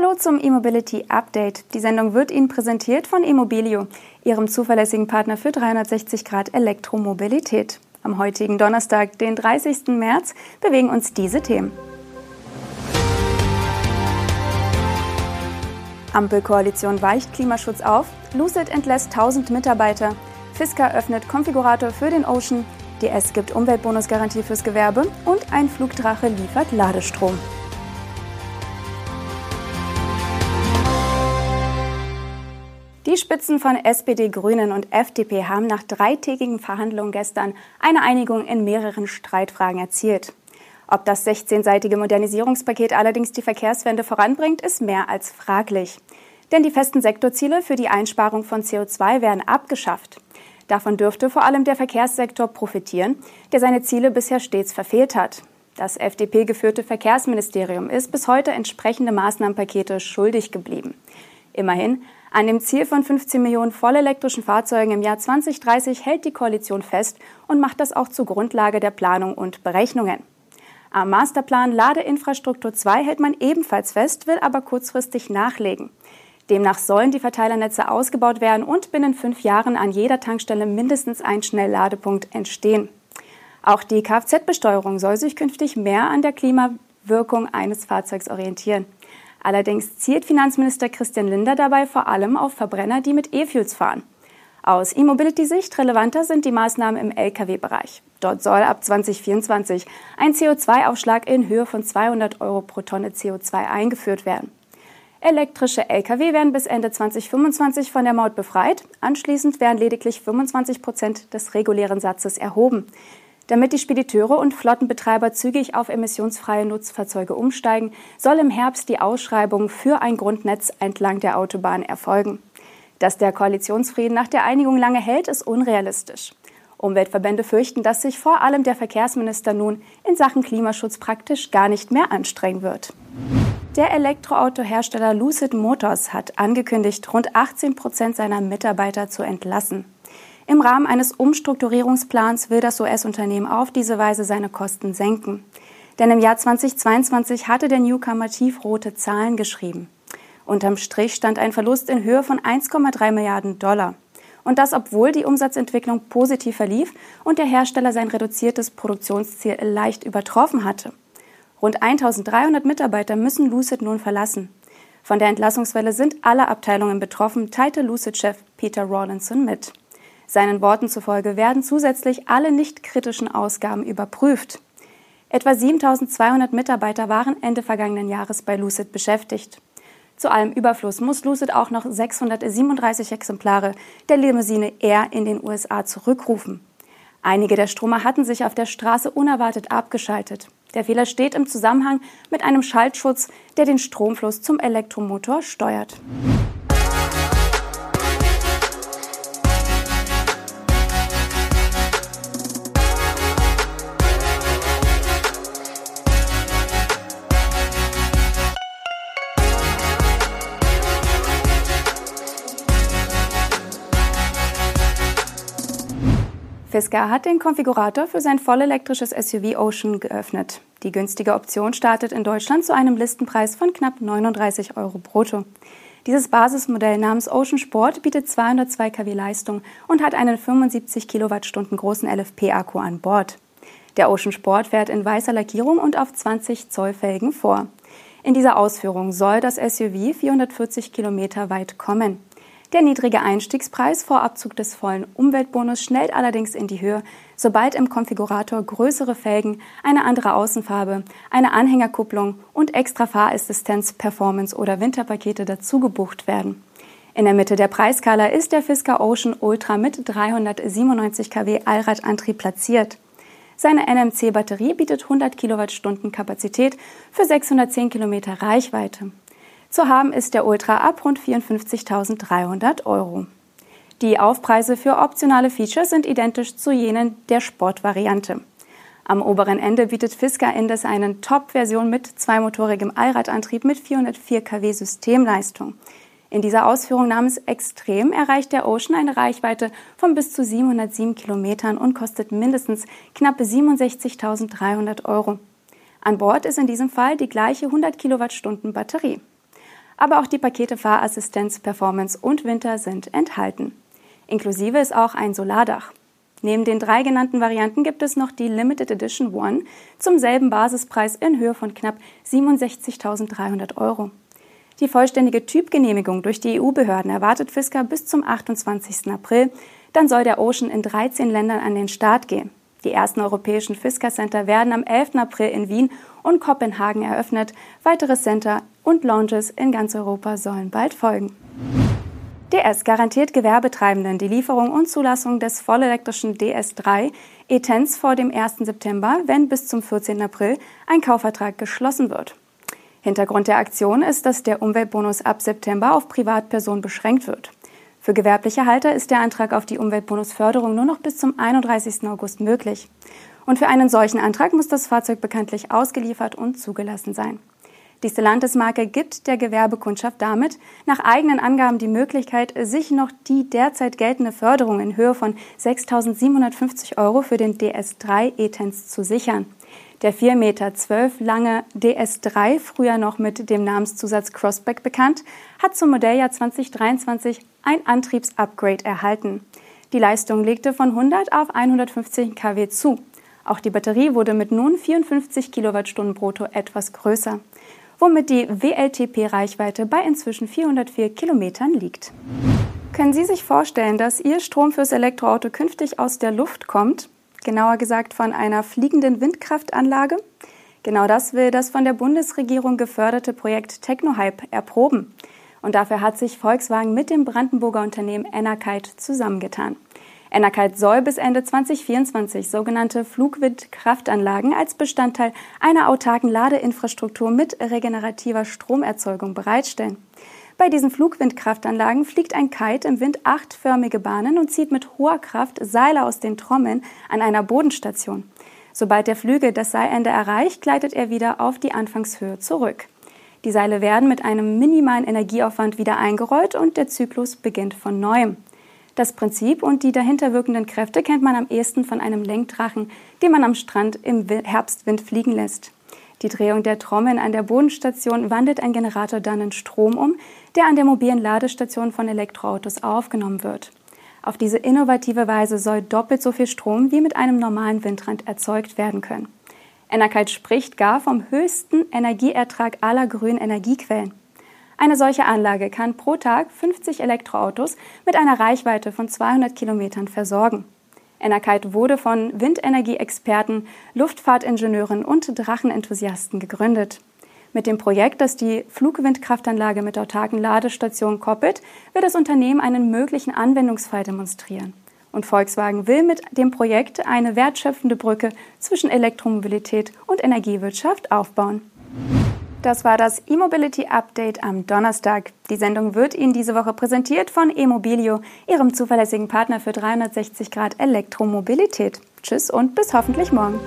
Hallo zum E-Mobility Update. Die Sendung wird Ihnen präsentiert von Immobilio, Ihrem zuverlässigen Partner für 360 Grad Elektromobilität. Am heutigen Donnerstag, den 30. März, bewegen uns diese Themen. Ampelkoalition weicht Klimaschutz auf, Lucid entlässt 1000 Mitarbeiter, Fisker öffnet Konfigurator für den Ocean, DS gibt Umweltbonusgarantie fürs Gewerbe und ein Flugdrache liefert Ladestrom. Die Spitzen von SPD, Grünen und FDP haben nach dreitägigen Verhandlungen gestern eine Einigung in mehreren Streitfragen erzielt. Ob das 16-seitige Modernisierungspaket allerdings die Verkehrswende voranbringt, ist mehr als fraglich. Denn die festen Sektorziele für die Einsparung von CO2 werden abgeschafft. Davon dürfte vor allem der Verkehrssektor profitieren, der seine Ziele bisher stets verfehlt hat. Das FDP-geführte Verkehrsministerium ist bis heute entsprechende Maßnahmenpakete schuldig geblieben. Immerhin an dem Ziel von 15 Millionen vollelektrischen Fahrzeugen im Jahr 2030 hält die Koalition fest und macht das auch zur Grundlage der Planung und Berechnungen. Am Masterplan Ladeinfrastruktur 2 hält man ebenfalls fest, will aber kurzfristig nachlegen. Demnach sollen die Verteilernetze ausgebaut werden und binnen fünf Jahren an jeder Tankstelle mindestens ein Schnellladepunkt entstehen. Auch die Kfz-Besteuerung soll sich künftig mehr an der Klimawirkung eines Fahrzeugs orientieren. Allerdings zielt Finanzminister Christian Linder dabei vor allem auf Verbrenner, die mit E-Fuels fahren. Aus E-Mobility-Sicht relevanter sind die Maßnahmen im Lkw-Bereich. Dort soll ab 2024 ein CO2-Aufschlag in Höhe von 200 Euro pro Tonne CO2 eingeführt werden. Elektrische Lkw werden bis Ende 2025 von der Maut befreit. Anschließend werden lediglich 25 Prozent des regulären Satzes erhoben. Damit die Spediteure und Flottenbetreiber zügig auf emissionsfreie Nutzfahrzeuge umsteigen, soll im Herbst die Ausschreibung für ein Grundnetz entlang der Autobahn erfolgen. Dass der Koalitionsfrieden nach der Einigung lange hält, ist unrealistisch. Umweltverbände fürchten, dass sich vor allem der Verkehrsminister nun in Sachen Klimaschutz praktisch gar nicht mehr anstrengen wird. Der Elektroautohersteller Lucid Motors hat angekündigt, rund 18 Prozent seiner Mitarbeiter zu entlassen. Im Rahmen eines Umstrukturierungsplans will das US-Unternehmen auf diese Weise seine Kosten senken. Denn im Jahr 2022 hatte der Newcomer tiefrote Zahlen geschrieben. Unterm Strich stand ein Verlust in Höhe von 1,3 Milliarden Dollar. Und das, obwohl die Umsatzentwicklung positiv verlief und der Hersteller sein reduziertes Produktionsziel leicht übertroffen hatte. Rund 1300 Mitarbeiter müssen Lucid nun verlassen. Von der Entlassungswelle sind alle Abteilungen betroffen, teilte Lucid-Chef Peter Rawlinson mit. Seinen Worten zufolge werden zusätzlich alle nicht kritischen Ausgaben überprüft. Etwa 7200 Mitarbeiter waren Ende vergangenen Jahres bei Lucid beschäftigt. Zu allem Überfluss muss Lucid auch noch 637 Exemplare der Limousine Air in den USA zurückrufen. Einige der Stromer hatten sich auf der Straße unerwartet abgeschaltet. Der Fehler steht im Zusammenhang mit einem Schaltschutz, der den Stromfluss zum Elektromotor steuert. Fisker hat den Konfigurator für sein vollelektrisches SUV Ocean geöffnet. Die günstige Option startet in Deutschland zu einem Listenpreis von knapp 39 Euro brutto. Dieses Basismodell namens Ocean Sport bietet 202 kW Leistung und hat einen 75 Kilowattstunden großen LFP-Akku an Bord. Der Ocean Sport fährt in weißer Lackierung und auf 20 Zoll Felgen vor. In dieser Ausführung soll das SUV 440 Kilometer weit kommen. Der niedrige Einstiegspreis vor Abzug des vollen Umweltbonus schnellt allerdings in die Höhe, sobald im Konfigurator größere Felgen, eine andere Außenfarbe, eine Anhängerkupplung und extra Fahrassistenz, Performance oder Winterpakete dazu gebucht werden. In der Mitte der Preiskala ist der Fisker Ocean Ultra mit 397 kW Allradantrieb platziert. Seine NMC-Batterie bietet 100 Kilowattstunden Kapazität für 610 Kilometer Reichweite. Zu haben ist der Ultra ab rund 54.300 Euro. Die Aufpreise für optionale Features sind identisch zu jenen der Sportvariante. Am oberen Ende bietet Fisker Indes eine Top-Version mit zweimotorigem Allradantrieb mit 404 kW Systemleistung. In dieser Ausführung namens Extrem erreicht der Ocean eine Reichweite von bis zu 707 Kilometern und kostet mindestens knappe 67.300 Euro. An Bord ist in diesem Fall die gleiche 100 Kilowattstunden Batterie. Aber auch die Pakete Fahrassistenz, Performance und Winter sind enthalten. Inklusive ist auch ein Solardach. Neben den drei genannten Varianten gibt es noch die Limited Edition One zum selben Basispreis in Höhe von knapp 67.300 Euro. Die vollständige Typgenehmigung durch die EU-Behörden erwartet Fisker bis zum 28. April. Dann soll der Ocean in 13 Ländern an den Start gehen. Die ersten europäischen Fisker Center werden am 11. April in Wien und Kopenhagen eröffnet. Weitere Center und Lounges in ganz Europa sollen bald folgen. DS garantiert Gewerbetreibenden die Lieferung und Zulassung des vollelektrischen DS3 E-Tens vor dem 1. September, wenn bis zum 14. April ein Kaufvertrag geschlossen wird. Hintergrund der Aktion ist, dass der Umweltbonus ab September auf Privatpersonen beschränkt wird. Für gewerbliche Halter ist der Antrag auf die Umweltbonusförderung nur noch bis zum 31. August möglich. Und für einen solchen Antrag muss das Fahrzeug bekanntlich ausgeliefert und zugelassen sein. Die Stellantis-Marke gibt der Gewerbekundschaft damit nach eigenen Angaben die Möglichkeit, sich noch die derzeit geltende Förderung in Höhe von 6.750 Euro für den DS3 E-Tens zu sichern. Der 4,12 Meter lange DS3, früher noch mit dem Namenszusatz Crossback bekannt, hat zum Modelljahr 2023 ein Antriebsupgrade erhalten. Die Leistung legte von 100 auf 150 kW zu. Auch die Batterie wurde mit nun 54 Kilowattstunden brutto etwas größer womit die WLTP-Reichweite bei inzwischen 404 Kilometern liegt. Können Sie sich vorstellen, dass Ihr Strom fürs Elektroauto künftig aus der Luft kommt? Genauer gesagt von einer fliegenden Windkraftanlage? Genau das will das von der Bundesregierung geförderte Projekt Technohype erproben. Und dafür hat sich Volkswagen mit dem Brandenburger Unternehmen Enerkite zusammengetan. Enerkite soll bis Ende 2024 sogenannte Flugwindkraftanlagen als Bestandteil einer autarken Ladeinfrastruktur mit regenerativer Stromerzeugung bereitstellen. Bei diesen Flugwindkraftanlagen fliegt ein Kite im Wind achtförmige Bahnen und zieht mit hoher Kraft Seile aus den Trommeln an einer Bodenstation. Sobald der Flügel das Seilende erreicht, gleitet er wieder auf die Anfangshöhe zurück. Die Seile werden mit einem minimalen Energieaufwand wieder eingerollt und der Zyklus beginnt von neuem. Das Prinzip und die dahinter wirkenden Kräfte kennt man am ehesten von einem Lenkdrachen, den man am Strand im Herbstwind fliegen lässt. Die Drehung der Trommeln an der Bodenstation wandelt ein Generator dann in Strom um, der an der mobilen Ladestation von Elektroautos aufgenommen wird. Auf diese innovative Weise soll doppelt so viel Strom wie mit einem normalen Windrand erzeugt werden können. Enerkite spricht gar vom höchsten Energieertrag aller grünen Energiequellen. Eine solche Anlage kann pro Tag 50 Elektroautos mit einer Reichweite von 200 Kilometern versorgen. Enerkite wurde von Windenergieexperten, Luftfahrtingenieuren und Drachenenthusiasten gegründet. Mit dem Projekt, das die Flugwindkraftanlage mit autarken Ladestationen koppelt, wird das Unternehmen einen möglichen Anwendungsfall demonstrieren. Und Volkswagen will mit dem Projekt eine wertschöpfende Brücke zwischen Elektromobilität und Energiewirtschaft aufbauen. Das war das E-Mobility Update am Donnerstag. Die Sendung wird Ihnen diese Woche präsentiert von eMobilio, Ihrem zuverlässigen Partner für 360 Grad Elektromobilität. Tschüss und bis hoffentlich morgen.